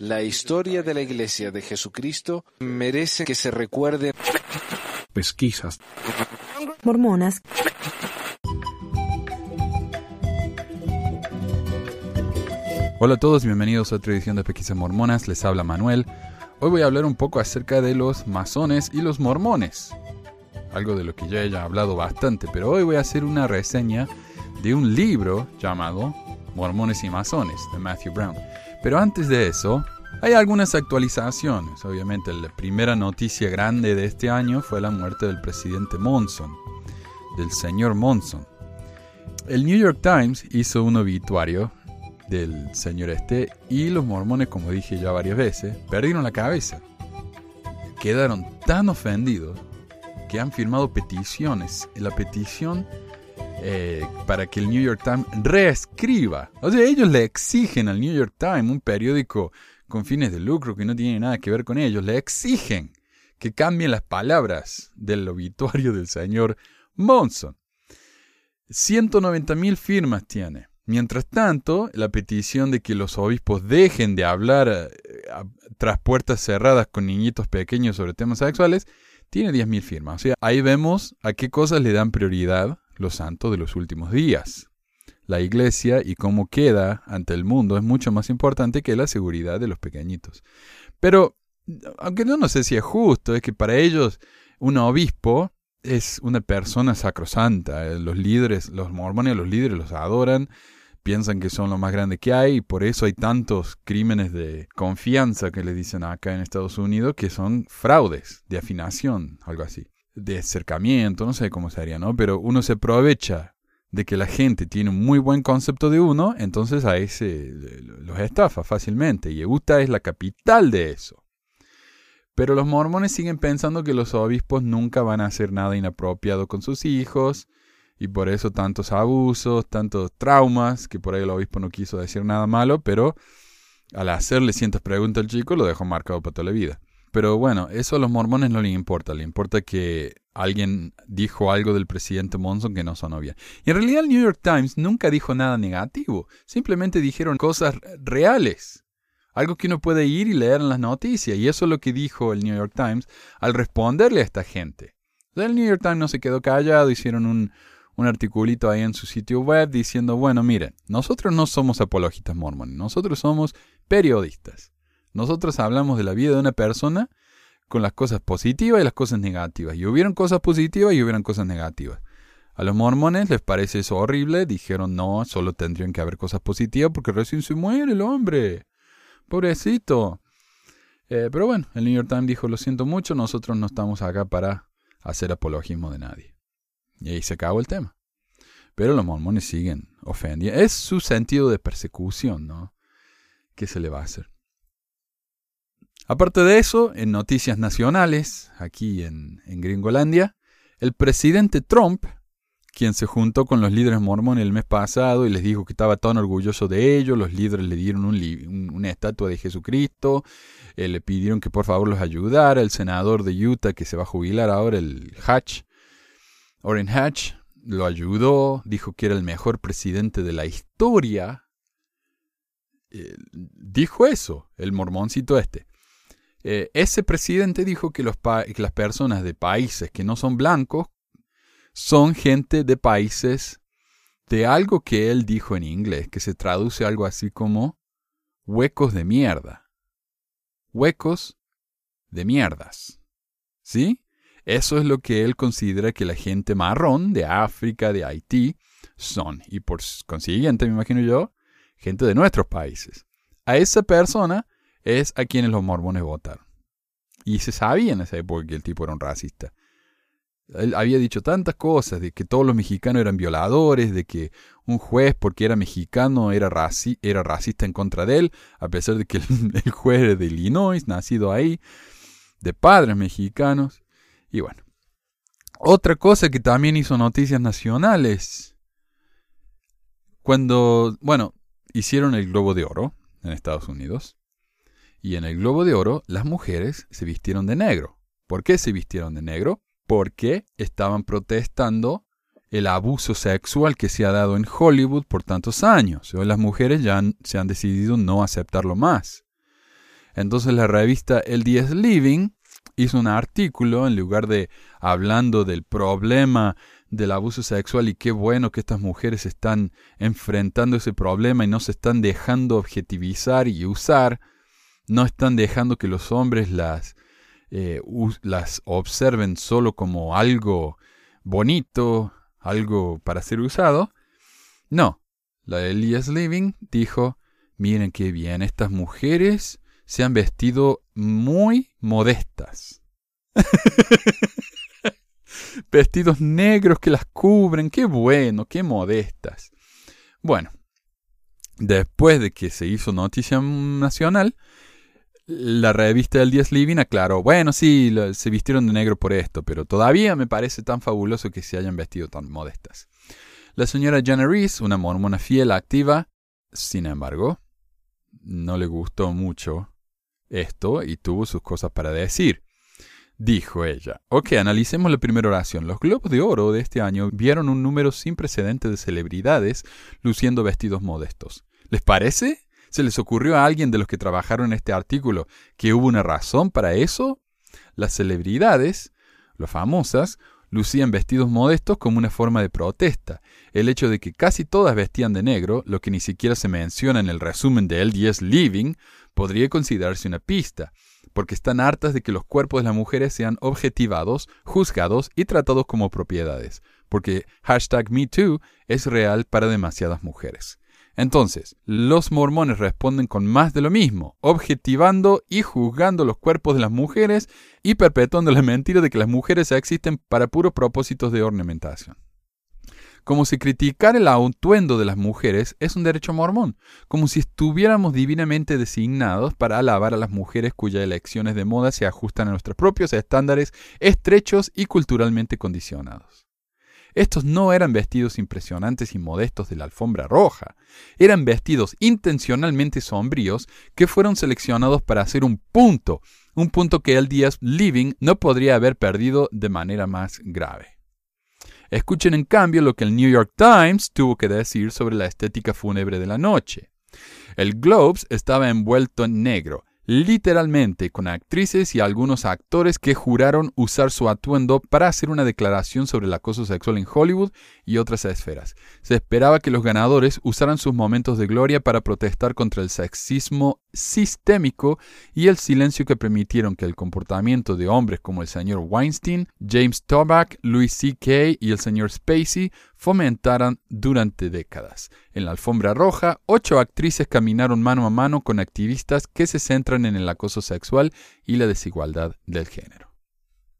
La historia de la Iglesia de Jesucristo merece que se recuerde. Pesquisas. Mormonas. Hola a todos, bienvenidos a otra edición de Pesquisas Mormonas. Les habla Manuel. Hoy voy a hablar un poco acerca de los masones y los mormones. Algo de lo que ya he hablado bastante, pero hoy voy a hacer una reseña de un libro llamado Mormones y Masones de Matthew Brown. Pero antes de eso, hay algunas actualizaciones. Obviamente, la primera noticia grande de este año fue la muerte del presidente Monson, del señor Monson. El New York Times hizo un obituario del señor este y los mormones, como dije ya varias veces, perdieron la cabeza. Quedaron tan ofendidos que han firmado peticiones. La petición eh, para que el New York Times reescriba. O sea, ellos le exigen al New York Times, un periódico con fines de lucro que no tiene nada que ver con ellos, le exigen que cambien las palabras del obituario del señor Monson. 190 mil firmas tiene. Mientras tanto, la petición de que los obispos dejen de hablar eh, tras puertas cerradas con niñitos pequeños sobre temas sexuales tiene 10.000 firmas. O sea, ahí vemos a qué cosas le dan prioridad los santos de los últimos días. La iglesia y cómo queda ante el mundo es mucho más importante que la seguridad de los pequeñitos. Pero, aunque no, no sé si es justo, es que para ellos un obispo es una persona sacrosanta. Los líderes, los mormones, los líderes los adoran, piensan que son lo más grande que hay y por eso hay tantos crímenes de confianza que le dicen acá en Estados Unidos que son fraudes de afinación, algo así de acercamiento, no sé cómo sería, ¿no? Pero uno se aprovecha de que la gente tiene un muy buen concepto de uno, entonces a ese los estafa fácilmente. Y Utah es la capital de eso. Pero los mormones siguen pensando que los obispos nunca van a hacer nada inapropiado con sus hijos, y por eso tantos abusos, tantos traumas, que por ahí el obispo no quiso decir nada malo, pero al hacerle cientos preguntas al chico lo dejó marcado para toda la vida. Pero bueno, eso a los mormones no les importa, le importa que alguien dijo algo del presidente Monson que no sonó bien. Y en realidad el New York Times nunca dijo nada negativo, simplemente dijeron cosas reales. Algo que uno puede ir y leer en las noticias. Y eso es lo que dijo el New York Times al responderle a esta gente. El New York Times no se quedó callado, hicieron un, un articulito ahí en su sitio web diciendo, bueno, miren, nosotros no somos apologistas mormones, nosotros somos periodistas. Nosotros hablamos de la vida de una persona con las cosas positivas y las cosas negativas. Y hubieron cosas positivas y hubieron cosas negativas. A los mormones les parece eso horrible, dijeron no, solo tendrían que haber cosas positivas porque recién se muere el hombre. Pobrecito. Eh, pero bueno, el New York Times dijo, lo siento mucho, nosotros no estamos acá para hacer apologismo de nadie. Y ahí se acabó el tema. Pero los mormones siguen ofendiendo. Es su sentido de persecución, ¿no? ¿Qué se le va a hacer? Aparte de eso, en noticias nacionales, aquí en, Gringolandia, el presidente Trump, quien se juntó con los líderes mormones el mes pasado y les dijo que estaba tan orgulloso de ellos, los líderes le dieron una estatua de Jesucristo, eh, le pidieron que por favor los ayudara, el senador de Utah que se va a jubilar ahora, el Hatch, Orrin Hatch, lo ayudó, dijo que era el mejor presidente de la historia. Eh, dijo eso, el mormoncito este. Eh, ese presidente dijo que, las personas de países que no son blancos son gente de países de algo que él dijo en inglés, que se traduce algo así como huecos de mierda. Huecos de mierdas. ¿Sí? Eso es lo que él considera que la gente marrón de África, de Haití, son. Y por consiguiente, me imagino yo, gente de nuestros países. A esa persona es a quienes los mormones votaron. Y se sabía en esa época que el tipo era un racista. Él había dicho tantas cosas, de que todos los mexicanos eran violadores, de que un juez, porque era mexicano, era, era racista en contra de él, a pesar de que el, el juez era de Illinois, nacido ahí, de padres mexicanos. Y bueno. Otra cosa que también hizo noticias nacionales. Cuando, bueno, hicieron el Globo de Oro en Estados Unidos. Y en el Globo de Oro las mujeres se vistieron de negro. ¿Por qué se vistieron de negro? Porque estaban protestando el abuso sexual que se ha dado en Hollywood por tantos años. Hoy las mujeres ya se han decidido no aceptarlo más. Entonces la revista El 10 Living hizo un artículo en lugar de hablando del problema del abuso sexual y qué bueno que estas mujeres están enfrentando ese problema y no se están dejando objetivizar y usar, no están dejando que los hombres las, eh, las observen solo como algo bonito, algo para ser usado. No, la Elias Living dijo, miren qué bien, estas mujeres se han vestido muy modestas. Vestidos negros que las cubren, qué bueno, qué modestas. Bueno, después de que se hizo noticia nacional, la revista del 10 Living aclaró, bueno, sí, se vistieron de negro por esto, pero todavía me parece tan fabuloso que se hayan vestido tan modestas. La señora Jenna Reese, una mormona fiel activa, sin embargo, no le gustó mucho esto y tuvo sus cosas para decir. Dijo ella, ok, analicemos la primera oración. Los globos de oro de este año vieron un número sin precedente de celebridades luciendo vestidos modestos. ¿Les parece? ¿Se les ocurrió a alguien de los que trabajaron en este artículo que hubo una razón para eso? Las celebridades, las famosas, lucían vestidos modestos como una forma de protesta. El hecho de que casi todas vestían de negro, lo que ni siquiera se menciona en el resumen de LDS Living, podría considerarse una pista, porque están hartas de que los cuerpos de las mujeres sean objetivados, juzgados y tratados como propiedades, porque hashtag MeToo es real para demasiadas mujeres. Entonces, los mormones responden con más de lo mismo, objetivando y juzgando los cuerpos de las mujeres y perpetuando la mentira de que las mujeres existen para puros propósitos de ornamentación. Como si criticar el atuendo de las mujeres es un derecho mormón, como si estuviéramos divinamente designados para alabar a las mujeres cuyas elecciones de moda se ajustan a nuestros propios estándares estrechos y culturalmente condicionados. Estos no eran vestidos impresionantes y modestos de la alfombra roja, eran vestidos intencionalmente sombríos que fueron seleccionados para hacer un punto, un punto que el Díaz Living no podría haber perdido de manera más grave. Escuchen en cambio lo que el New York Times tuvo que decir sobre la estética fúnebre de la noche. El Globes estaba envuelto en negro, literalmente con actrices y algunos actores que juraron usar su atuendo para hacer una declaración sobre el acoso sexual en Hollywood y otras esferas. Se esperaba que los ganadores usaran sus momentos de gloria para protestar contra el sexismo sistémico y el silencio que permitieron que el comportamiento de hombres como el señor Weinstein, James Toback, Louis C.K. y el señor Spacey fomentaran durante décadas. En la alfombra roja, ocho actrices caminaron mano a mano con activistas que se centran en el acoso sexual y la desigualdad del género.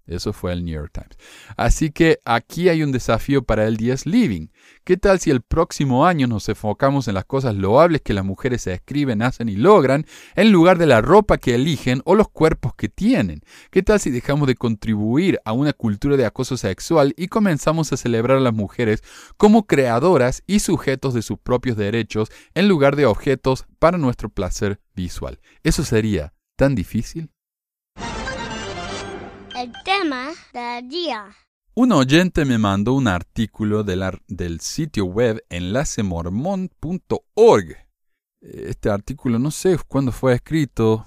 Eso fue el New York Times. Así que aquí hay un desafío para el 10 Living. ¿Qué tal si el próximo año nos enfocamos en las cosas loables que las mujeres escriben, hacen y logran, en lugar de la ropa que eligen o los cuerpos que tienen? ¿Qué tal si dejamos de contribuir a una cultura de acoso sexual y comenzamos a celebrar a las mujeres como creadoras y sujetos de sus propios derechos en lugar de objetos para nuestro placer visual? ¿Eso sería tan difícil? El tema del día. Un oyente me mandó un artículo del sitio web enlacemormon.org. Este artículo no sé cuándo fue escrito.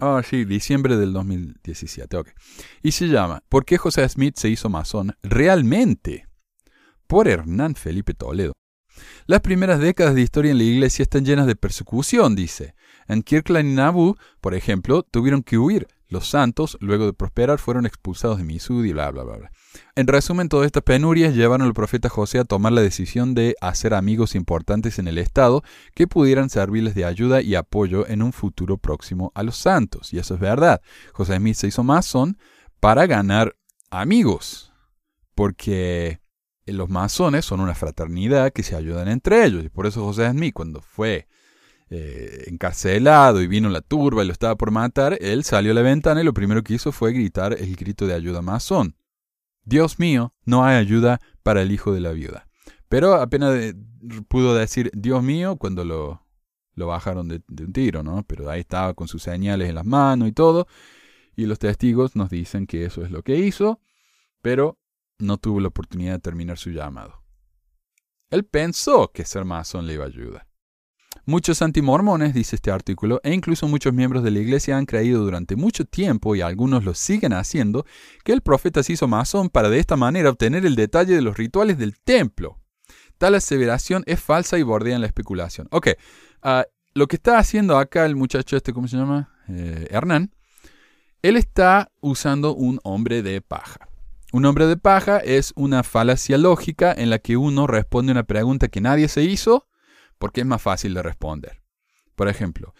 Ah, sí, diciembre del 2017, ok. Y se llama ¿Por qué José Smith se hizo masón realmente? Por Hernán Felipe Toledo. Las primeras décadas de historia en la iglesia están llenas de persecución, dice. En Kirkland y Nauvoo, por ejemplo, tuvieron que huir. Los santos, luego de prosperar, fueron expulsados de Misud y bla, bla, bla, bla. En resumen, todas estas penurias llevaron al profeta José a tomar la decisión de hacer amigos importantes en el Estado que pudieran servirles de ayuda y apoyo en un futuro próximo a los santos. Y eso es verdad. José Smith se hizo masón para ganar amigos. Porque los masones son una fraternidad que se ayudan entre ellos. Y por eso José Smith, cuando fue eh, encarcelado y vino la turba y lo estaba por matar, él salió a la ventana y lo primero que hizo fue gritar el grito de ayuda masón. Dios mío, no hay ayuda para el hijo de la viuda. Pero apenas pudo decir Dios mío cuando lo, lo bajaron de, de, un tiro, ¿no? Pero ahí estaba con sus señales en las manos y todo. Y los testigos nos dicen que eso es lo que hizo, pero no tuvo la oportunidad de terminar su llamado. Él pensó que ser masón le iba a ayudar. Muchos antimormones, dice este artículo, e incluso muchos miembros de la iglesia han creído durante mucho tiempo, y algunos lo siguen haciendo, que el profeta se hizo masón para de esta manera obtener el detalle de los rituales del templo. Tal aseveración es falsa y bordea en la especulación. Ok, ah, lo que está haciendo acá el muchacho este, ¿cómo se llama? Eh, Hernán, él está usando un hombre de paja. Un hombre de paja es una falacia lógica en la que uno responde una pregunta que nadie se hizo porque es más fácil de responder. Por ejemplo,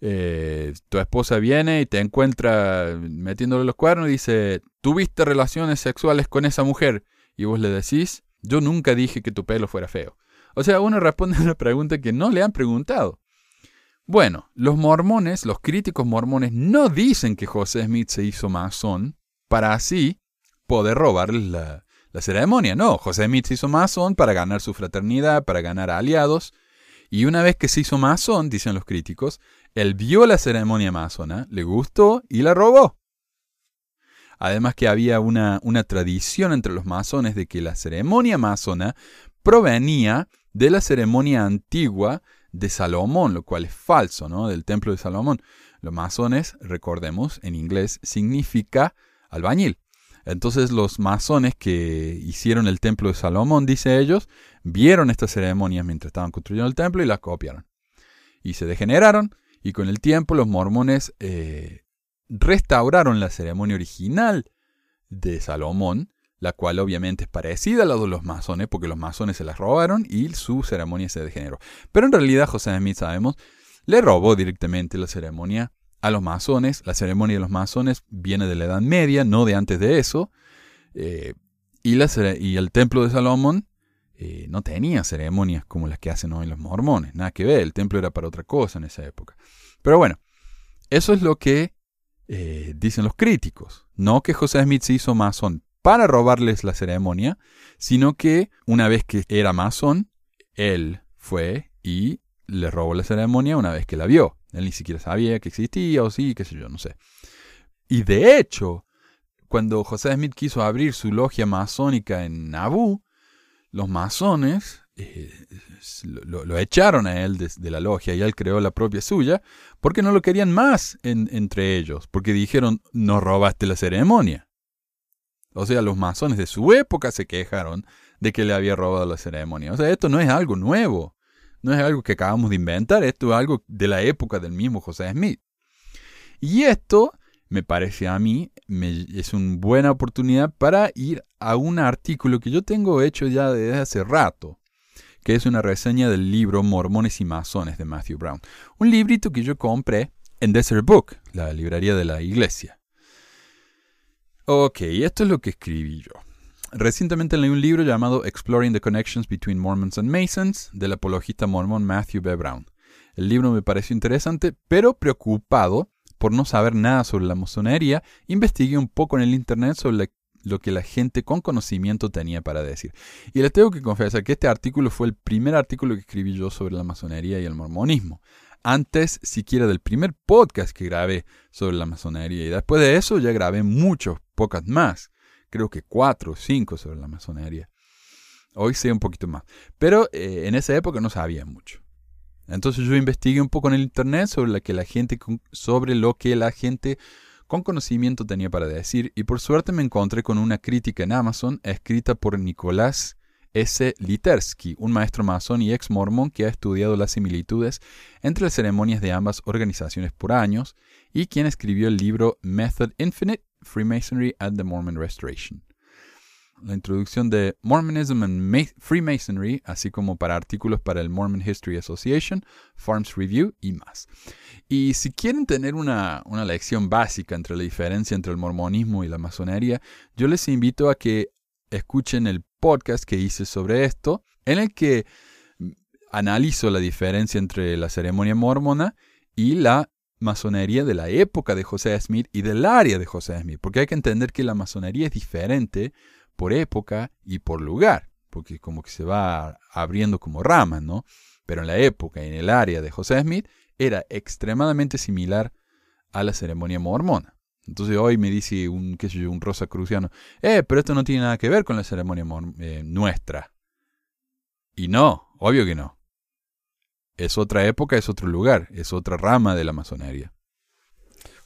eh, tu esposa viene y te encuentra metiéndole los cuernos y dice, ¿tuviste relaciones sexuales con esa mujer? Y vos le decís, yo nunca dije que tu pelo fuera feo. O sea, uno responde a una pregunta que no le han preguntado. Bueno, los mormones, los críticos mormones, no dicen que José Smith se hizo masón para así poder robarles la, la ceremonia. No, José Smith se hizo masón para ganar su fraternidad, para ganar aliados y una vez que se hizo masón, dicen los críticos, él vio la ceremonia masona, le gustó y la robó. Además que había una, una tradición entre los masones de que la ceremonia masona provenía de la ceremonia antigua de Salomón, lo cual es falso, ¿no? Del templo de Salomón. Los masones, recordemos, en inglés significa albañil. Entonces los masones que hicieron el templo de Salomón, dice ellos, vieron estas ceremonias mientras estaban construyendo el templo y las copiaron. Y se degeneraron y con el tiempo los mormones eh, restauraron la ceremonia original de Salomón, la cual obviamente es parecida a la de los masones, porque los masones se las robaron y su ceremonia se degeneró. Pero en realidad José Smith, sabemos, le robó directamente la ceremonia a los masones. La ceremonia de los masones viene de la Edad Media, no de antes de eso. Eh, y, y, el templo de Salomón eh, no tenía ceremonias como las que hacen hoy los mormones. Nada que ver, el templo era para otra cosa en esa época. Pero bueno, eso es lo que eh, dicen los críticos. No que José Smith se hizo masón para robarles la ceremonia, sino que una vez que era masón, él fue y le robó la ceremonia una vez que la vio. Él ni siquiera sabía que existía o sí, qué sé yo, no sé. Y de hecho, cuando José Smith quiso abrir su logia masónica en Nabú, los masones eh, lo, echaron a él de, la logia y él creó la propia suya porque no lo querían más entre ellos, porque dijeron, no robaste la ceremonia. O sea, los masones de su época se quejaron de que le había robado la ceremonia. O sea, esto no es algo nuevo. No es algo que acabamos de inventar, esto es algo de la época del mismo José Smith. Y esto, me parece a mí, es una buena oportunidad para ir a un artículo que yo tengo hecho ya desde hace rato, que es una reseña del libro Mormones y Masones de Matthew Brown. Un librito que yo compré en Desert Book, la librería de la iglesia. Ok, esto es lo que escribí yo. Recientemente leí un libro llamado Exploring the Connections Between Mormons and Masons del apologista mormón Matthew B. Brown. El libro me pareció interesante, pero preocupado por no saber nada sobre la masonería, investigué un poco en el Internet sobre lo que la gente con conocimiento tenía para decir. Y les tengo que confesar que este artículo fue el primer artículo que escribí yo sobre la masonería y el mormonismo. Antes siquiera del primer podcast que grabé sobre la masonería. Y después de eso ya grabé muchos podcasts más creo que cuatro o cinco sobre la masonería. Hoy sé un poquito más. Pero eh, en esa época no sabía mucho. Entonces yo investigué un poco en el internet sobre, la que la gente, lo que la gente con conocimiento tenía para decir y por suerte me encontré con una crítica en Amazon escrita por Nicolás S. Litersky, un maestro masón y ex mormón que ha estudiado las similitudes entre las ceremonias de ambas organizaciones por años y quien escribió el libro Method Infinite Freemasonry at the Mormon Restoration. La introducción de Mormonism and Freemasonry, así como para artículos para el Mormon History Association, Farms Review y más. Y si quieren tener una, una lección básica entre la diferencia entre el mormonismo y la masonería, yo les invito a que escuchen el podcast que hice sobre esto, en el que analizo la diferencia entre la ceremonia mormona y la masonería de la época de José Smith y del área de José Smith, porque hay que entender que la masonería es diferente por época y por lugar, porque como que se va abriendo como ramas, ¿no? Pero en la época y en el área de José Smith era extremadamente similar a la ceremonia mormona. Entonces hoy me dice un, qué sé un eh, pero esto no tiene nada que ver con la ceremonia eh, nuestra. Y no, obvio que no. Es otra época, es otro lugar, es otra rama de la masonería.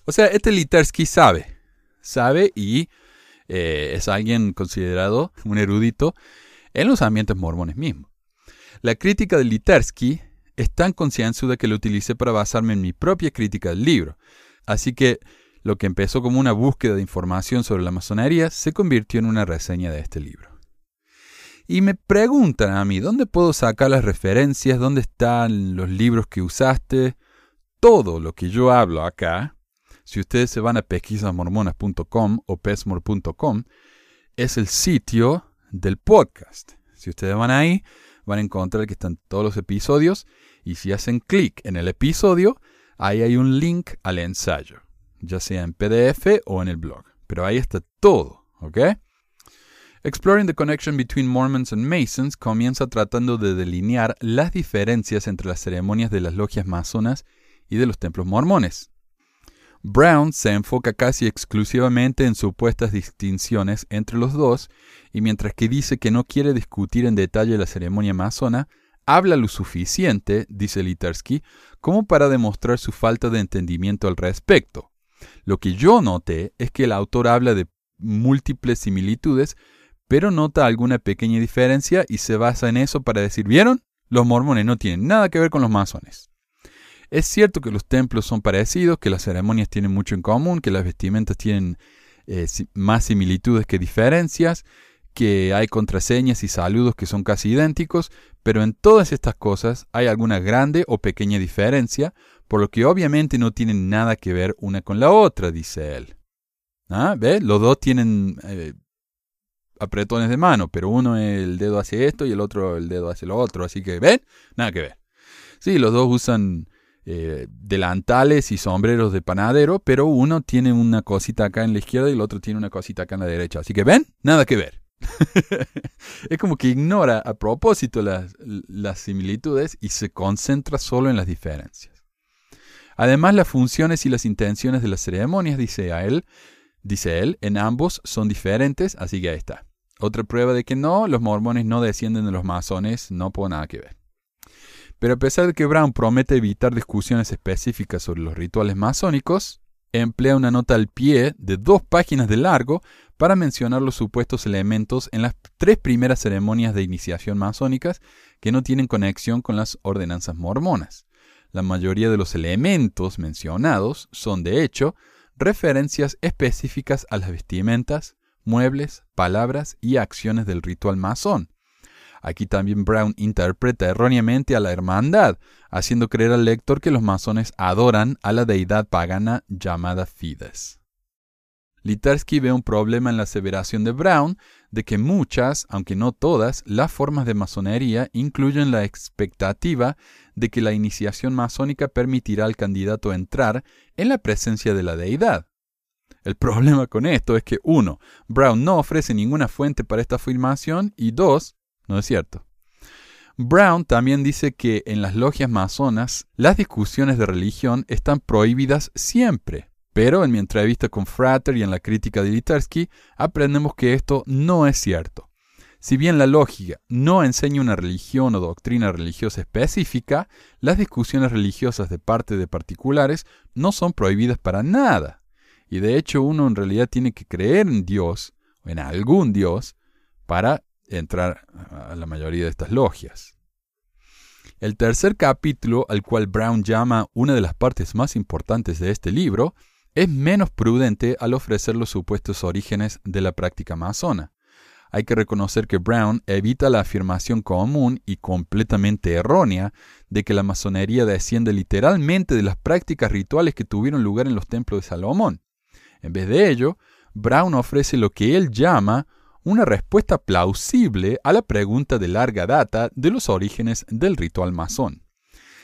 O sea, este Litersky sabe, sabe y eh, es alguien considerado un erudito en los ambientes mormones mismos. La crítica de Litersky es tan concienzuda que lo utilicé para basarme en mi propia crítica del libro. Así que lo que empezó como una búsqueda de información sobre la masonería se convirtió en una reseña de este libro. Y me preguntan a mí, ¿dónde puedo sacar las referencias? ¿Dónde están los libros que usaste? Todo lo que yo hablo acá, si ustedes se van a pesquisasmormonas.com o pesmor.com, es el sitio del podcast. Si ustedes van ahí, van a encontrar que están todos los episodios y si hacen clic en el episodio, ahí hay un link al ensayo, ya sea en PDF o en el blog. Pero ahí está todo, ¿ok? Exploring the Connection Between Mormons and Masons comienza tratando de delinear las diferencias entre las ceremonias de las logias masonas y de los templos mormones. Brown se enfoca casi exclusivamente en supuestas distinciones entre los dos, y mientras que dice que no quiere discutir en detalle la ceremonia masona, habla lo suficiente, dice Litersky, como para demostrar su falta de entendimiento al respecto. Lo que yo noté es que el autor habla de múltiples similitudes, pero nota alguna pequeña diferencia y se basa en eso para decir, ¿vieron? Los mormones no tienen nada que ver con los masones. Es cierto que los templos son parecidos, que las ceremonias tienen mucho en común, que las vestimentas tienen eh, más similitudes que diferencias, que hay contraseñas y saludos que son casi idénticos, pero en todas estas cosas hay alguna grande o pequeña diferencia, por lo que obviamente no tienen nada que ver una con la otra, dice él. ¿Ah? ¿Ve? Los dos tienen eh, apretones de mano, pero uno el dedo hace esto y el otro el dedo hace lo otro. Así que, ¿ven? Nada que ver. Sí, los dos usan eh, delantales y sombreros de panadero, pero uno tiene una cosita acá en la izquierda y el otro tiene una cosita acá en la derecha. Así que, ¿ven? Nada que ver. es como que ignora a propósito las, similitudes y se concentra solo en las diferencias. Además, las funciones y las intenciones de las ceremonias, dice él, dice él, en ambos son diferentes, así que ahí está. Otra prueba de que no, los mormones no descienden de los masones, no puedo nada que ver. Pero a pesar de que Brown promete evitar discusiones específicas sobre los rituales masónicos, emplea una nota al pie de dos páginas de largo para mencionar los supuestos elementos en las tres primeras ceremonias de iniciación masónicas que no tienen conexión con las ordenanzas mormonas. La mayoría de los elementos mencionados son, de hecho, referencias específicas a las vestimentas, muebles, palabras y acciones del ritual masón. Aquí también Brown interpreta erróneamente a la hermandad, haciendo creer al lector que los masones adoran a la deidad pagana llamada Fides. Litersky ve un problema en la aseveración de Brown de que muchas, aunque no todas, las formas de masonería incluyen la expectativa de que la iniciación masónica permitirá al candidato entrar en la presencia de la deidad. El problema con esto es que, uno, Brown no ofrece ninguna fuente para esta afirmación y dos, no es cierto. Brown también dice que en las logias masonas las discusiones de religión están prohibidas siempre. Pero en mi entrevista con Frater y en la crítica de Litersky aprendemos que esto no es cierto. Si bien la lógica no enseña una religión o doctrina religiosa específica, las discusiones religiosas de parte de particulares no son prohibidas para nada. Y de hecho uno en realidad tiene que creer en Dios, en algún Dios, para entrar a la mayoría de estas logias. El tercer capítulo, al cual Brown llama una de las partes más importantes de este libro, es menos prudente al ofrecer los supuestos orígenes de la práctica masona. Hay que reconocer que Brown evita la afirmación común y completamente errónea de que la masonería desciende literalmente de las prácticas rituales que tuvieron lugar en los templos de Salomón. En vez de ello, Brown ofrece lo que él llama una respuesta plausible a la pregunta de larga data de los orígenes del ritual masón.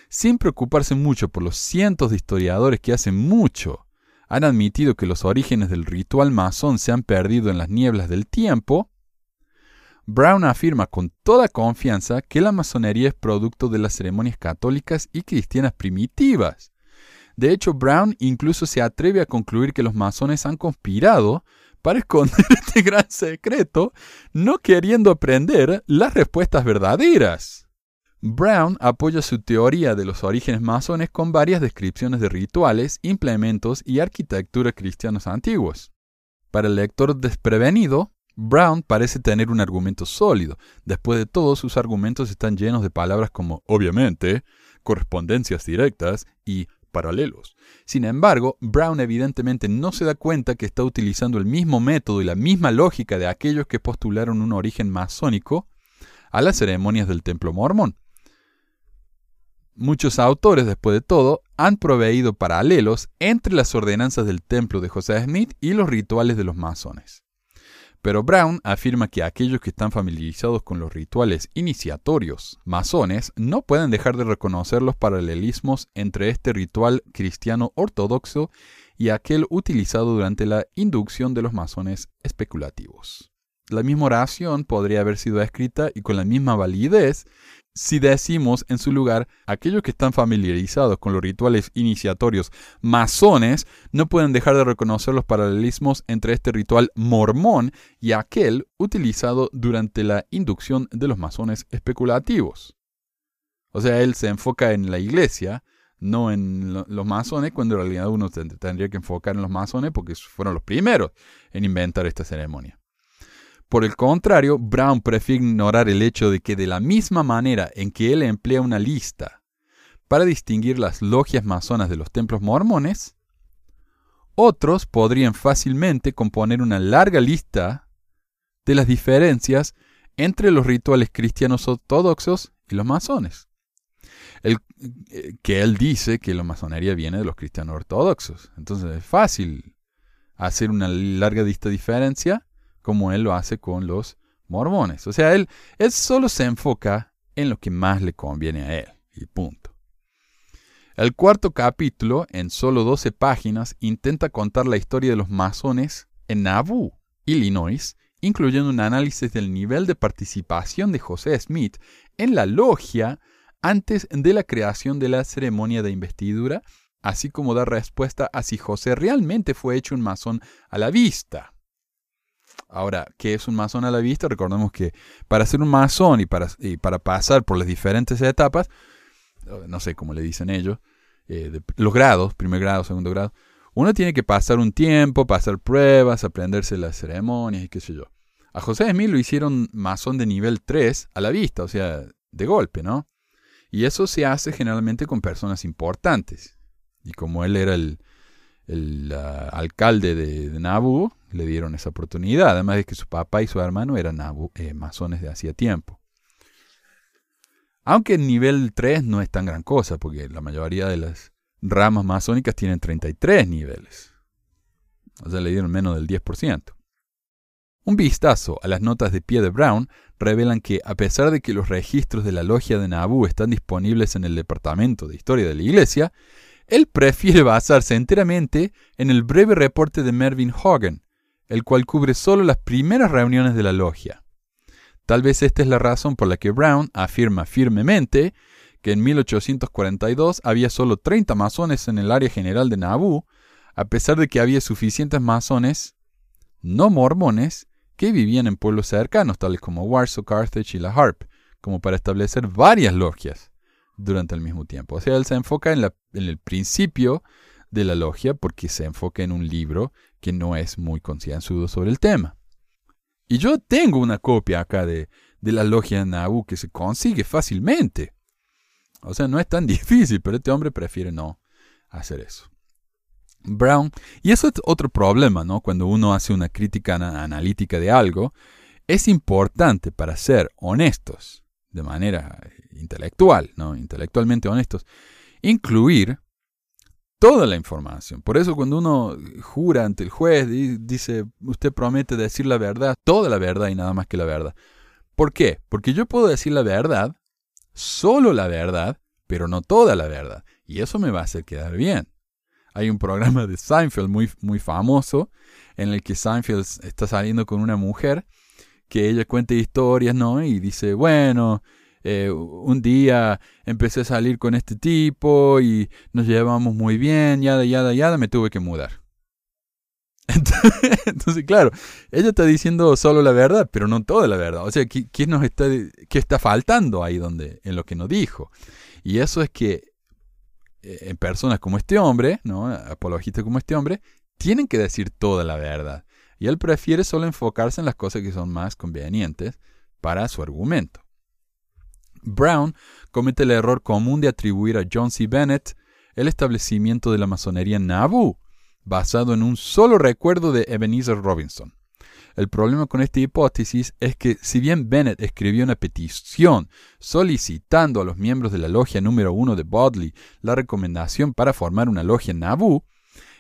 Sin preocuparse mucho por los cientos de historiadores que hace mucho han admitido que los orígenes del ritual masón se han perdido en las nieblas del tiempo, Brown afirma con toda confianza que la masonería es producto de las ceremonias católicas y cristianas primitivas, de hecho, Brown incluso se atreve a concluir que los masones han conspirado para esconder este gran secreto, no queriendo aprender las respuestas verdaderas. Brown apoya su teoría de los orígenes masones con varias descripciones de rituales, implementos y arquitectura cristianos antiguos. Para el lector desprevenido, Brown parece tener un argumento sólido. Después de todo, sus argumentos están llenos de palabras como obviamente, correspondencias directas y paralelos. Sin embargo, Brown evidentemente no se da cuenta que está utilizando el mismo método y la misma lógica de aquellos que postularon un origen masónico a las ceremonias del templo mormón. Muchos autores, después de todo, han proveído paralelos entre las ordenanzas del templo de José Smith y los rituales de los masones. Pero Brown afirma que aquellos que están familiarizados con los rituales iniciatorios masones no pueden dejar de reconocer los paralelismos entre este ritual cristiano ortodoxo y aquel utilizado durante la inducción de los masones especulativos. La misma oración podría haber sido escrita y con la misma validez si decimos en su lugar, aquellos que están familiarizados con los rituales iniciatorios masones no pueden dejar de reconocer los paralelismos entre este ritual mormón y aquel utilizado durante la inducción de los masones especulativos. O sea, él se enfoca en la iglesia, no en los masones, cuando en realidad uno tendría que enfocar en los masones porque fueron los primeros en inventar esta ceremonia. Por el contrario, Brown prefiere ignorar el hecho de que de la misma manera en que él emplea una lista para distinguir las logias masonas de los templos mormones, otros podrían fácilmente componer una larga lista de las diferencias entre los rituales cristianos ortodoxos y los masones. El, eh, que él dice que la masonería viene de los cristianos ortodoxos. Entonces es fácil hacer una larga lista de diferencia como él lo hace con los mormones. O sea, él, él solo se enfoca en lo que más le conviene a él. Y punto. El cuarto capítulo, en solo 12 páginas, intenta contar la historia de los masones en Nauvoo, Illinois, incluyendo un análisis del nivel de participación de José Smith en la logia antes de la creación de la ceremonia de investidura, así como dar respuesta a si José realmente fue hecho un masón a la vista. Ahora, ¿qué es un masón a la vista? Recordemos que para ser un masón y para, para pasar por las diferentes etapas, no sé cómo le dicen ellos, eh, los grados, primer grado, segundo grado, uno tiene que pasar un tiempo, pasar pruebas, aprenderse las ceremonias y qué sé yo. A José Smith lo hicieron masón de nivel 3 a la vista, o sea, de golpe, ¿no? Y eso se hace generalmente con personas importantes. Y como él era el, el alcalde de, de Nabu, le dieron esa oportunidad, además de que su papá y su hermano eran eh, masones de hacía tiempo. Aunque el nivel 3 no es tan gran cosa, porque la mayoría de las ramas masónicas tienen 33 niveles. O sea, le dieron menos del 10%. Un vistazo a las notas de pie de Brown revelan que, a pesar de que los registros de la logia de Nabu están disponibles en el Departamento de Historia de la Iglesia, él prefiere basarse enteramente en el breve reporte de Mervyn Hogan, el cual cubre solo las primeras reuniones de la logia. Tal vez esta es la razón por la que Brown afirma firmemente que en 1842 había solo 30 masones en el área general de Nauvoo, a pesar de que había suficientes masones no mormones que vivían en pueblos cercanos, tales como Warsaw, Carthage y La Harp, como para establecer varias logias durante el mismo tiempo. O sea, él se enfoca en, el principio de la logia porque se enfoca en un libro que no es muy concienzudo sobre el tema. Y yo tengo una copia acá de, de la logia Nabu que se consigue fácilmente. O sea, no es tan difícil, pero este hombre prefiere no hacer eso. Brown, y eso es otro problema, ¿no? Cuando uno hace una crítica analítica de algo, es importante para ser honestos, de manera intelectual, ¿no? Intelectualmente honestos, incluir toda la información. Por eso cuando uno jura ante el juez y dice, usted promete decir la verdad, toda la verdad y nada más que la verdad. ¿Por qué? Porque yo puedo decir la verdad, solo la verdad, pero no toda la verdad. Y eso me va a hacer quedar bien. Hay un programa de Seinfeld muy, muy famoso en el que Seinfeld está saliendo con una mujer que ella cuenta historias, ¿no? Y dice, bueno, eh, un día empecé a salir con este tipo y nos llevamos muy bien, yada, yada, yada, me tuve que mudar. Entonces, claro, ella está diciendo solo la verdad, pero no toda la verdad. O sea, ¿qué, nos está, qué está faltando ahí donde, en lo que nos dijo? Y eso es que eh, en personas como este hombre, ¿no? apologistas como este hombre, tienen que decir toda la verdad. Y él prefiere solo enfocarse en las cosas que son más convenientes para su argumento. Brown comete el error común de atribuir a John C. Bennett el establecimiento de la masonería Nauvoo, basado en un solo recuerdo de Ebenezer Robinson. El problema con esta hipótesis es que si bien Bennett escribió una petición solicitando a los miembros de la logia número uno de Bodley la recomendación para formar una logia Nauvoo,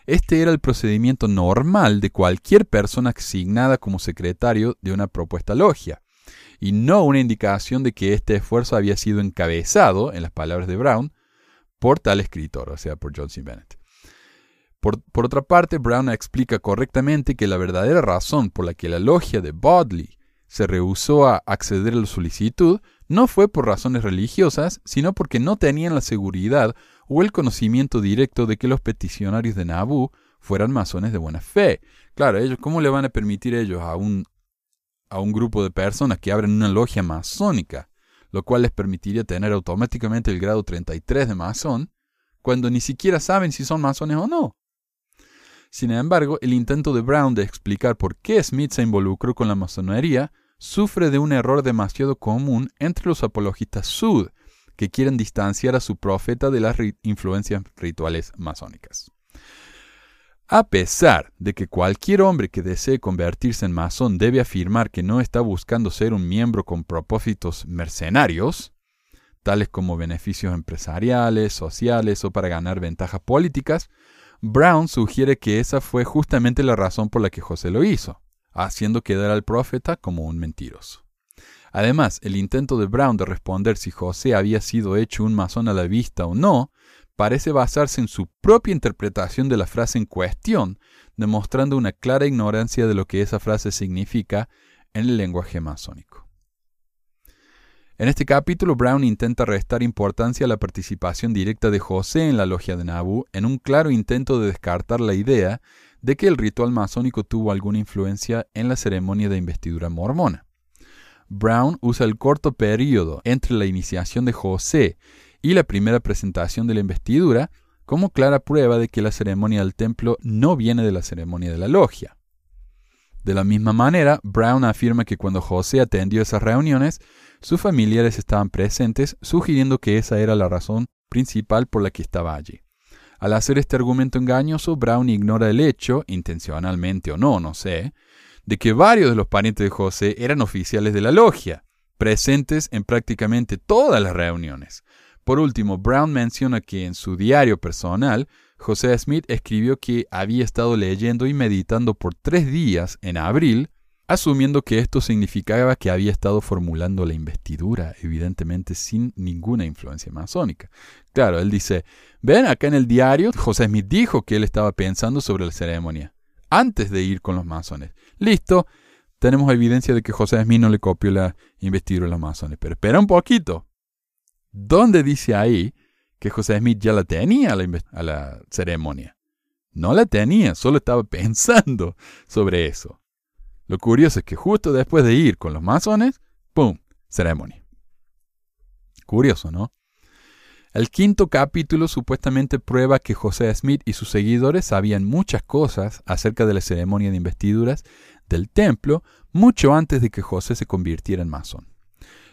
este era el procedimiento normal de cualquier persona asignada como secretario de una propuesta logia, y no una indicación de que este esfuerzo había sido encabezado, en las palabras de Brown, por tal escritor, o sea, por John C. Bennett. Por, otra parte, Brown explica correctamente que la verdadera razón por la que la logia de Bodley se rehusó a acceder a la solicitud no fue por razones religiosas, sino porque no tenían la seguridad o el conocimiento directo de que los peticionarios de Nabu fueran masones de buena fe. Claro, ellos, ¿cómo le van a permitir ellos a un, a un grupo de personas que abren una logia masónica, lo cual les permitiría tener automáticamente el grado 33 de masón, cuando ni siquiera saben si son masones o no? Sin embargo, el intento de Brown de explicar por qué Smith se involucró con la masonería sufre de un error demasiado común entre los apologistas sud, que quieren distanciar a su profeta de las influencias rituales masónicas. A pesar de que cualquier hombre que desee convertirse en masón debe afirmar que no está buscando ser un miembro con propósitos mercenarios, tales como beneficios empresariales, sociales o para ganar ventajas políticas, Brown sugiere que esa fue justamente la razón por la que José lo hizo, haciendo quedar al profeta como un mentiroso. Además, el intento de Brown de responder si José había sido hecho un masón a la vista o no, parece basarse en su propia interpretación de la frase en cuestión, demostrando una clara ignorancia de lo que esa frase significa en el lenguaje masónico. En este capítulo, Brown intenta restar importancia a la participación directa de José en la logia de Nabu en un claro intento de descartar la idea de que el ritual masónico tuvo alguna influencia en la ceremonia de investidura mormona. Brown usa el corto periodo entre la iniciación de José y la primera presentación de la investidura como clara prueba de que la ceremonia del templo no viene de la ceremonia de la logia. De la misma manera, Brown afirma que cuando José atendió esas reuniones, sus familiares estaban presentes, sugiriendo que esa era la razón principal por la que estaba allí. Al hacer este argumento engañoso, Brown ignora el hecho, intencionalmente o no, no sé, de que varios de los parientes de José eran oficiales de la logia, presentes en prácticamente todas las reuniones. Por último, Brown menciona que en su diario personal, José Smith escribió que había estado leyendo y meditando por tres días en abril asumiendo que esto significaba que había estado formulando la investidura, evidentemente sin ninguna influencia masónica. Claro, él dice, ven, acá en el diario, José Smith dijo que él estaba pensando sobre la ceremonia, antes de ir con los masones. Listo, tenemos evidencia de que José Smith no le copió la investidura a los masones, pero espera un poquito. ¿Dónde dice ahí que José Smith ya la tenía a la, ceremonia? No la tenía, solo estaba pensando sobre eso. Lo curioso es que justo después de ir con los masones, ¡pum! Ceremonia. Curioso, ¿no? El quinto capítulo supuestamente prueba que José Smith y sus seguidores sabían muchas cosas acerca de la ceremonia de investiduras del templo mucho antes de que José se convirtiera en masón.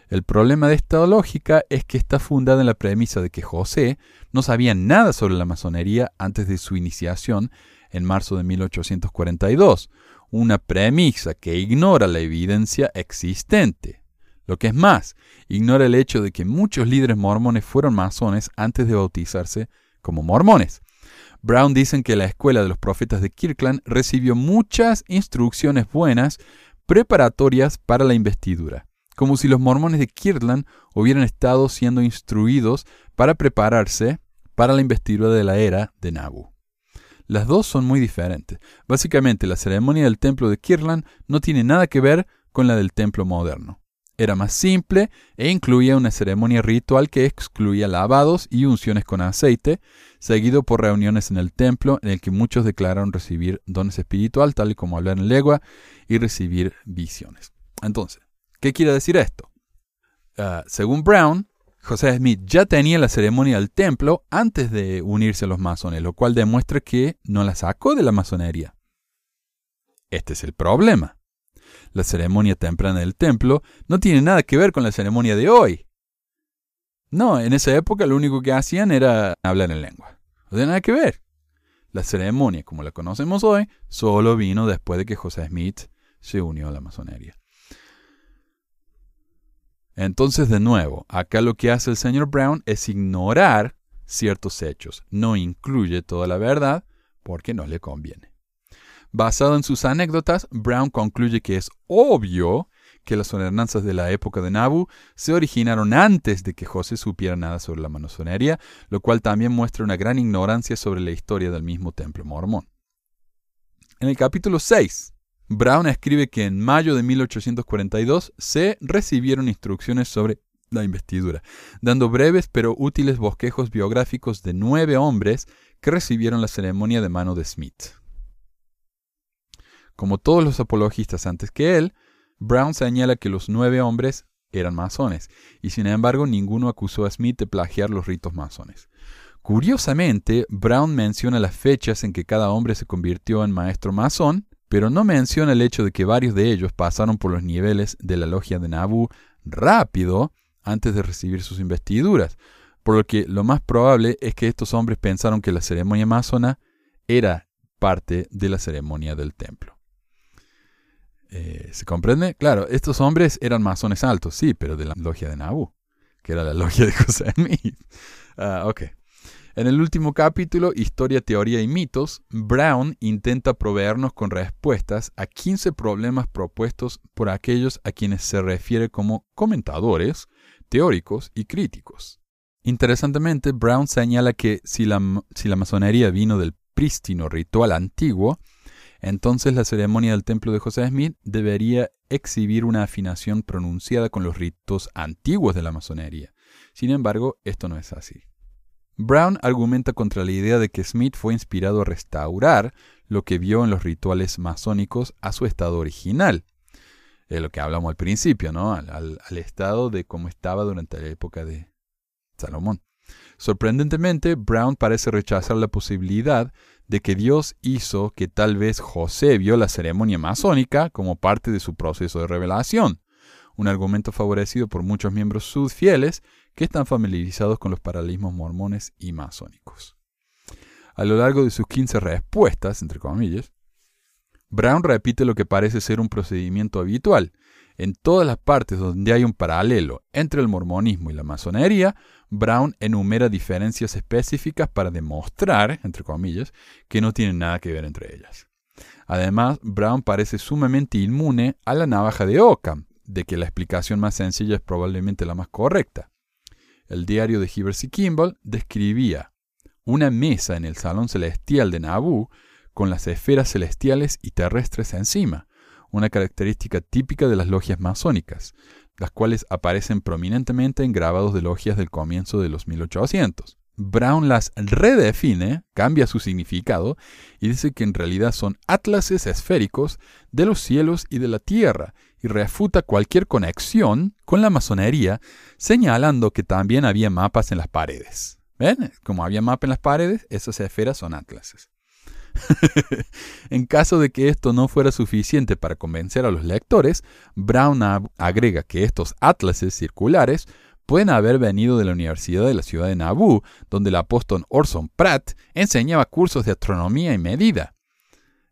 El problema de esta lógica es que está fundada en la premisa de que José no sabía nada sobre la masonería antes de su iniciación en marzo de 1842, una premisa que ignora la evidencia existente. Lo que es más, ignora el hecho de que muchos líderes mormones fueron masones antes de bautizarse como mormones. Brown dicen que la escuela de los profetas de Kirkland recibió muchas instrucciones buenas preparatorias para la investidura, como si los mormones de Kirtland hubieran estado siendo instruidos para prepararse para la investidura de la era de Nabu. Las dos son muy diferentes. Básicamente, la ceremonia del templo de Kirtland no tiene nada que ver con la del templo moderno. Era más simple e incluía una ceremonia ritual que excluía lavados y unciones con aceite, seguido por reuniones en el templo en el que muchos declararon recibir dones espirituales, tal como hablar en lengua y recibir visiones. Entonces, ¿qué quiere decir esto? Ah, según Brown, José Smith ya tenía la ceremonia del templo antes de unirse a los masones, lo cual demuestra que no la sacó de la masonería. Este es el problema la ceremonia temprana del templo, no tiene nada que ver con la ceremonia de hoy. No, en esa época lo único que hacían era hablar en lengua. No tiene nada que ver. La ceremonia, como la conocemos hoy, solo vino después de que José Smith se unió a la masonería. Entonces, de nuevo, acá lo que hace el señor Brown es ignorar ciertos hechos. No incluye toda la verdad porque no le conviene. Basado en sus anécdotas, Brown concluye que es obvio que las ordenanzas de la época de Nabu se originaron antes de que José supiera nada sobre la masonería, lo cual también muestra una gran ignorancia sobre la historia del mismo templo mormón. En el capítulo 6, Brown escribe que en mayo de 1842 se recibieron instrucciones sobre la investidura, dando breves pero útiles bosquejos biográficos de nueve hombres que recibieron la ceremonia de mano de Smith. Como todos los apologistas antes que él, Brown señala que los nueve hombres eran masones, y sin embargo ninguno acusó a Smith de plagiar los ritos masones. Curiosamente, Brown menciona las fechas en que cada hombre se convirtió en maestro masón, pero no menciona el hecho de que varios de ellos pasaron por los niveles de la logia de Nabu rápido antes de recibir sus investiduras, por lo que lo más probable es que estos hombres pensaron que la ceremonia masona era parte de la ceremonia del templo. Eh, ¿Se comprende? Claro, estos hombres eran masones altos, sí, pero de la logia de Nabu, que era la logia de José Smith. En el último capítulo, Historia, Teoría y Mitos, Brown intenta proveernos con respuestas a 15 problemas propuestos por aquellos a quienes se refiere como comentadores, teóricos y críticos. Interesantemente, Brown señala que si la, masonería vino del prístino ritual antiguo, entonces la ceremonia del templo de José Smith debería exhibir una afinación pronunciada con los ritos antiguos de la masonería. Sin embargo, esto no es así. Brown argumenta contra la idea de que Smith fue inspirado a restaurar lo que vio en los rituales masónicos a su estado original. Es lo que hablamos al principio, ¿no? Al, al estado de cómo estaba durante la época de Salomón. Sorprendentemente, Brown parece rechazar la posibilidad de que Dios hizo que tal vez José vio la ceremonia masónica como parte de su proceso de revelación, un argumento favorecido por muchos miembros fieles que están familiarizados con los paralelismos mormones y masónicos. A lo largo de sus 15 respuestas, entre comillas, Brown repite lo que parece ser un procedimiento habitual, en todas las partes donde hay un paralelo entre el mormonismo y la masonería, Brown enumera diferencias específicas para demostrar, entre comillas, que no tienen nada que ver entre ellas. Además, Brown parece sumamente inmune a la navaja de Ockham, de que la explicación más sencilla es probablemente la más correcta. El diario de Hivers y Kimball describía una mesa en el salón celestial de Nabu con las esferas celestiales y terrestres encima, una característica típica de las logias masónicas, las cuales aparecen prominentemente en grabados de logias del comienzo de los 1800. Brown las redefine, cambia su significado y dice que en realidad son atlases esféricos de los cielos y de la tierra y refuta cualquier conexión con la masonería, señalando que también había mapas en las paredes. ¿Ven? Como había mapas en las paredes, esas esferas son atlases. en caso de que esto no fuera suficiente para convencer a los lectores, Brown agrega que estos atlases circulares pueden haber venido de la Universidad de la ciudad de Nauvoo, donde el apóstol Orson Pratt enseñaba cursos de astronomía y medida.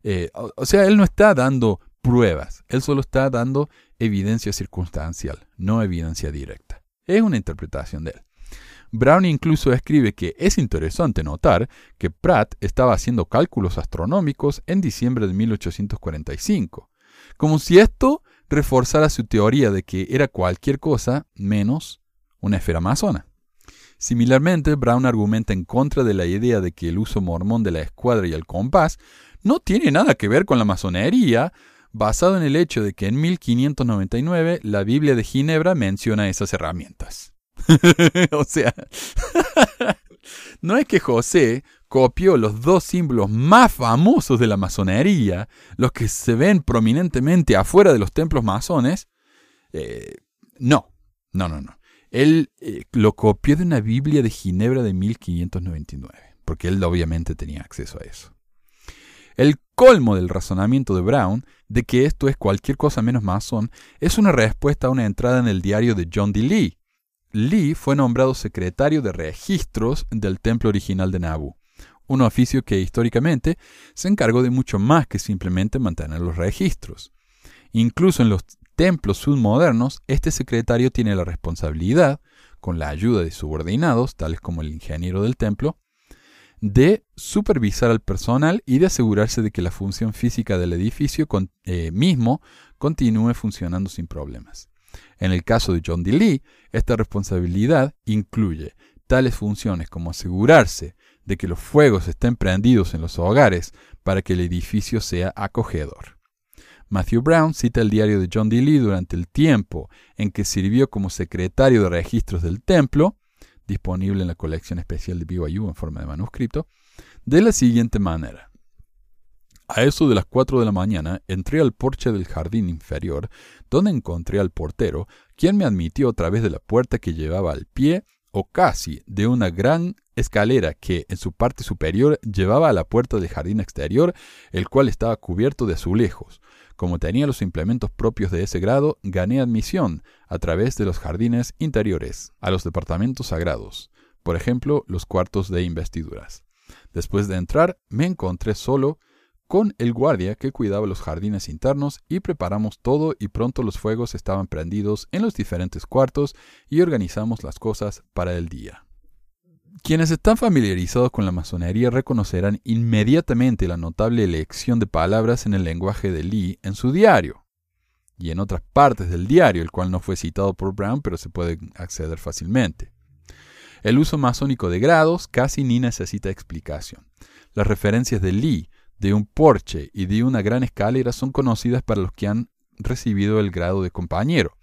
Eh, o sea, él no está dando pruebas, él solo está dando evidencia circunstancial, no evidencia directa. Es una interpretación de él. Brown incluso escribe que es interesante notar que Pratt estaba haciendo cálculos astronómicos en diciembre de 1845, como si esto reforzara su teoría de que era cualquier cosa menos una esfera masona. Similarmente, Brown argumenta en contra de la idea de que el uso mormón de la escuadra y el compás no tiene nada que ver con la masonería, basado en el hecho de que en 1599 la Biblia de Ginebra menciona esas herramientas. o sea, no es que José copió los dos símbolos más famosos de la masonería, los que se ven prominentemente afuera de los templos masones. Eh, no, no, no, no. Él eh, lo copió de una Biblia de Ginebra de 1599, porque él obviamente tenía acceso a eso. El colmo del razonamiento de Brown de que esto es cualquier cosa menos masón es una respuesta a una entrada en el diario de John D. Lee. Lee fue nombrado secretario de registros del templo original de Nabu, un oficio que históricamente se encargó de mucho más que simplemente mantener los registros. Incluso en los templos submodernos, este secretario tiene la responsabilidad, con la ayuda de subordinados, tales como el ingeniero del templo, de supervisar al personal y de asegurarse de que la función física del edificio eh, mismo continúe funcionando sin problemas. En el caso de John D. Lee, esta responsabilidad incluye tales funciones como asegurarse de que los fuegos estén prendidos en los hogares para que el edificio sea acogedor. Matthew Brown cita el diario de John D. Lee durante el tiempo en que sirvió como secretario de registros del templo disponible en la colección especial de BYU en forma de manuscrito, de la siguiente manera. A eso de las 4 de la mañana entré al porche del jardín inferior, donde encontré al portero, quien me admitió a través de la puerta que llevaba al pie o casi de una gran escalera que en su parte superior llevaba a la puerta del jardín exterior, el cual estaba cubierto de azulejos, como tenía los implementos propios de ese grado, gané admisión a través de los jardines interiores a los departamentos sagrados, por ejemplo, los cuartos de investiduras. Después de entrar, me encontré solo con el guardia que cuidaba los jardines internos y preparamos todo y pronto los fuegos estaban prendidos en los diferentes cuartos y organizamos las cosas para el día. Quienes están familiarizados con la masonería reconocerán inmediatamente la notable elección de palabras en el lenguaje de Lee en su diario y en otras partes del diario, el cual no fue citado por Brown, pero se puede acceder fácilmente. El uso masónico de grados casi ni necesita explicación. Las referencias de Lee, de un porche y de una gran escalera son conocidas para los que han recibido el grado de compañero.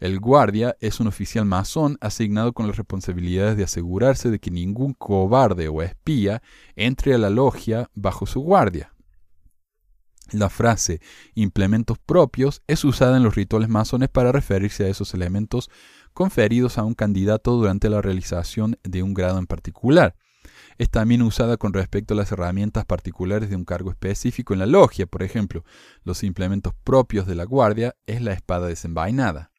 El guardia es un oficial masón asignado con las responsabilidades de asegurarse de que ningún cobarde o espía entre a la logia bajo su guardia. La frase implementos propios es usada en los rituales masones para referirse a esos elementos conferidos a un candidato durante la realización de un grado en particular. Es también usada con respecto a las herramientas particulares de un cargo específico en la logia, por ejemplo, los implementos propios de la guardia es la espada desenvainada.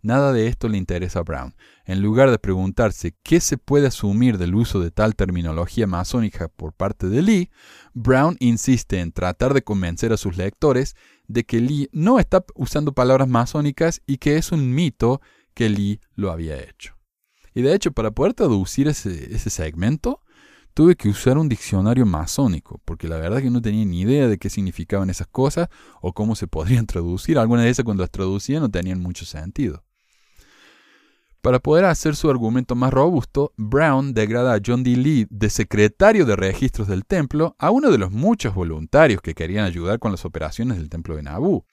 Nada de esto le interesa a Brown. En lugar de preguntarse qué se puede asumir del uso de tal terminología masónica por parte de Lee, Brown insiste en tratar de convencer a sus lectores de que Lee no está usando palabras masónicas y que es un mito que Lee lo había hecho. Y de hecho, para poder traducir ese, ese segmento, tuve que usar un diccionario masónico, porque la verdad que no tenía ni idea de qué significaban esas cosas o cómo se podrían traducir. Algunas de esas cuando las traducía no tenían mucho sentido. Para poder hacer su argumento más robusto, Brown degrada a John D. Lee de secretario de registros del templo a uno de los muchos voluntarios que querían ayudar con las operaciones del templo de Nabú,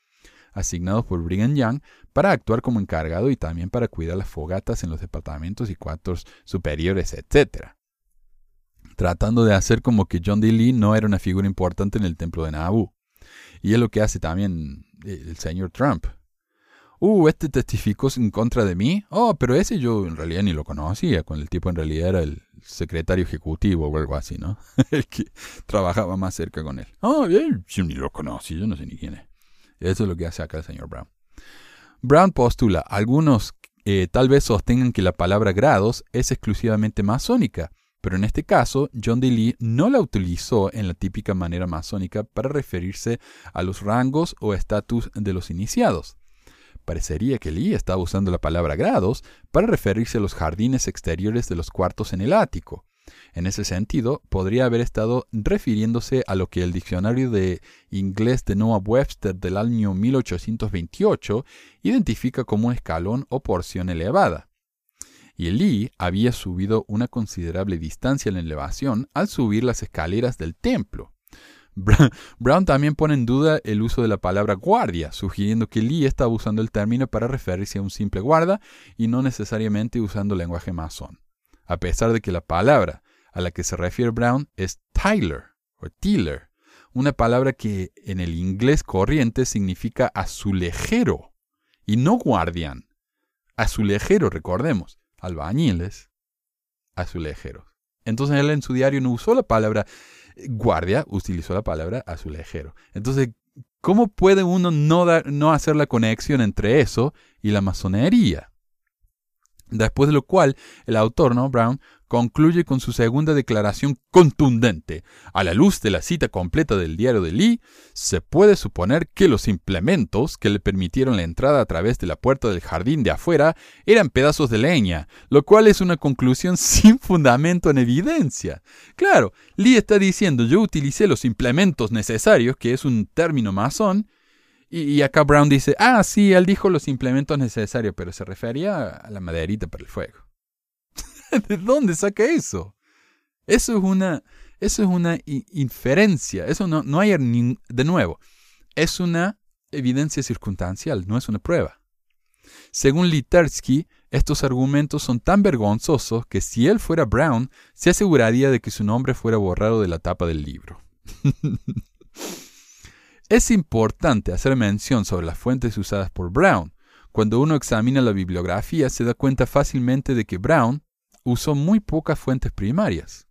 asignados por Brigham Young para actuar como encargado y también para cuidar las fogatas en los departamentos y cuartos superiores, etc. Tratando de hacer como que John D. Lee no era una figura importante en el templo de Nabú. Y es lo que hace también el señor Trump uh, este testificó en contra de mí. Oh, pero ese yo en realidad ni lo conocía, con el tipo en realidad era el secretario ejecutivo o algo así, ¿no? el que trabajaba más cerca con él. Oh, bien, yo ni lo conocí, yo no sé ni quién es. Eso es lo que hace acá el señor Brown. Brown postula, algunos eh, tal vez sostengan que la palabra grados es exclusivamente masónica, pero en este caso John D. Lee no la utilizó en la típica manera masónica para referirse a los rangos o estatus de los iniciados. Parecería que Lee estaba usando la palabra grados para referirse a los jardines exteriores de los cuartos en el ático. En ese sentido, podría haber estado refiriéndose a lo que el diccionario de inglés de Noah Webster del año 1828 identifica como un escalón o porción elevada. Y Lee había subido una considerable distancia en la elevación al subir las escaleras del templo. Brown también pone en duda el uso de la palabra guardia, sugiriendo que Lee está usando el término para referirse a un simple guarda y no necesariamente usando lenguaje masón, a pesar de que la palabra a la que se refiere Brown es Tyler o Tiller, una palabra que en el inglés corriente significa azulejero y no guardián. Azulejero, recordemos, albañiles, azulejeros. Entonces él en su diario no usó la palabra guardia, utilizó la palabra azulejero. Entonces, ¿cómo puede uno no, dar, no hacer la conexión entre eso y la masonería? Después de lo cual, el autor, ¿no? Brown, concluye con su segunda declaración contundente. A la luz de la cita completa del diario de Lee, se puede suponer que los implementos que le permitieron la entrada a través de la puerta del jardín de afuera eran pedazos de leña, lo cual es una conclusión sin fundamento en evidencia. Claro, Lee está diciendo yo utilicé los implementos necesarios, que es un término masón, y, acá Brown dice, ah, sí, él dijo los implementos necesarios, pero se refería a la maderita para el fuego. ¿De dónde saca eso? Eso es una, eso es una inferencia. Eso no, no hay de nuevo. Es una evidencia circunstancial, no es una prueba. Según Litersky, estos argumentos son tan vergonzosos que si él fuera Brown, se aseguraría de que su nombre fuera borrado de la tapa del libro. es importante hacer mención sobre las fuentes usadas por Brown. Cuando uno examina la bibliografía se da cuenta fácilmente de que Brown usó muy pocas fuentes primarias.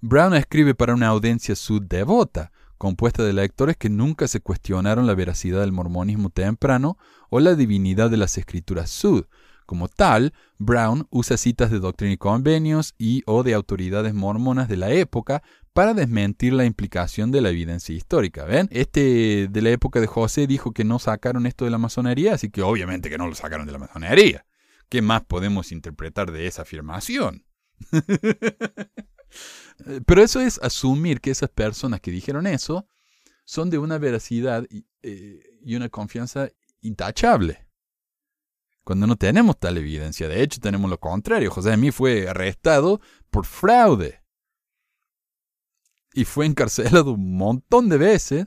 Brown escribe para una audiencia devota, compuesta de lectores que nunca se cuestionaron la veracidad del mormonismo temprano o la divinidad de las escrituras sud. Como tal, Brown usa citas de doctrina y convenios y o de autoridades mormonas de la época para desmentir la implicación de la evidencia histórica. ¿Ven? Este de la época de José dijo que no sacaron esto de la masonería, así que obviamente que no lo sacaron de la masonería. ¿Qué más podemos interpretar de esa afirmación? Pero eso es asumir que esas personas que dijeron eso son de una veracidad y, eh, una confianza intachable. Cuando no tenemos tal evidencia, de hecho tenemos lo contrario. José mí fue arrestado por fraude y fue encarcelado un montón de veces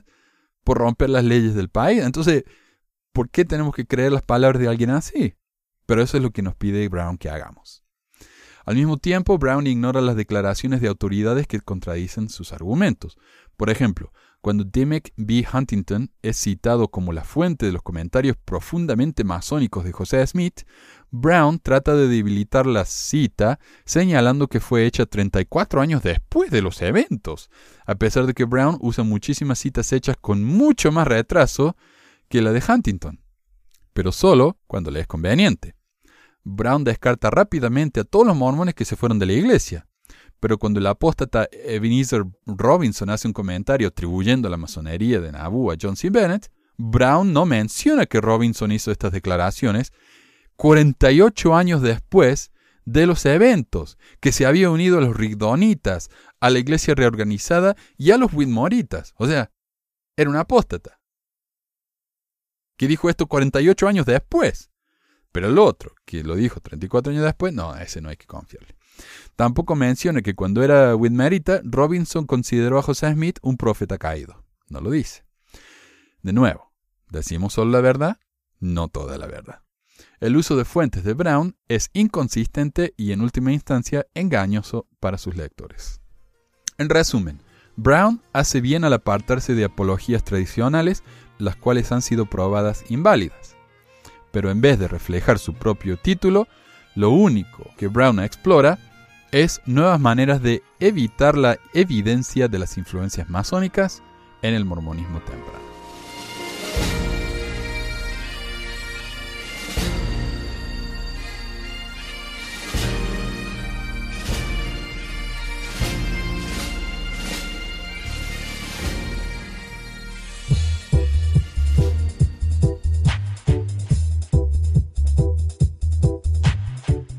por romper las leyes del país. Entonces, ¿por qué tenemos que creer las palabras de alguien así? Pero eso es lo que nos pide Brown que hagamos. Al mismo tiempo, Brown ignora las declaraciones de autoridades que contradicen sus argumentos. Por ejemplo, cuando Dimmick B. Huntington es citado como la fuente de los comentarios profundamente masónicos de José Smith, Brown trata de debilitar la cita señalando que fue hecha 34 años después de los eventos, a pesar de que Brown usa muchísimas citas hechas con mucho más retraso que la de Huntington, pero solo cuando le es conveniente. Brown descarta rápidamente a todos los mormones que se fueron de la iglesia. Pero cuando el apóstata Ebenezer Robinson hace un comentario atribuyendo la masonería de Nauvoo a John C. Bennett, Brown no menciona que Robinson hizo estas declaraciones 48 años después de los eventos, que se había unido a los Rigdonitas, a la iglesia reorganizada y a los Whitmoritas. O sea, era un apóstata. Que dijo esto 48 años después. Pero el otro, que lo dijo 34 años después, no, ese no hay que confiarle. Tampoco menciona que cuando era Whitmerita, Robinson consideró a José Smith un profeta caído. No lo dice. De nuevo, ¿decimos solo la verdad? No toda la verdad. El uso de fuentes de Brown es inconsistente y en última instancia engañoso para sus lectores. En resumen, Brown hace bien al apartarse de apologías tradicionales, las cuales han sido probadas inválidas pero en vez de reflejar su propio título, lo único que Brown explora es nuevas maneras de evitar la evidencia de las influencias masónicas en el mormonismo temprano.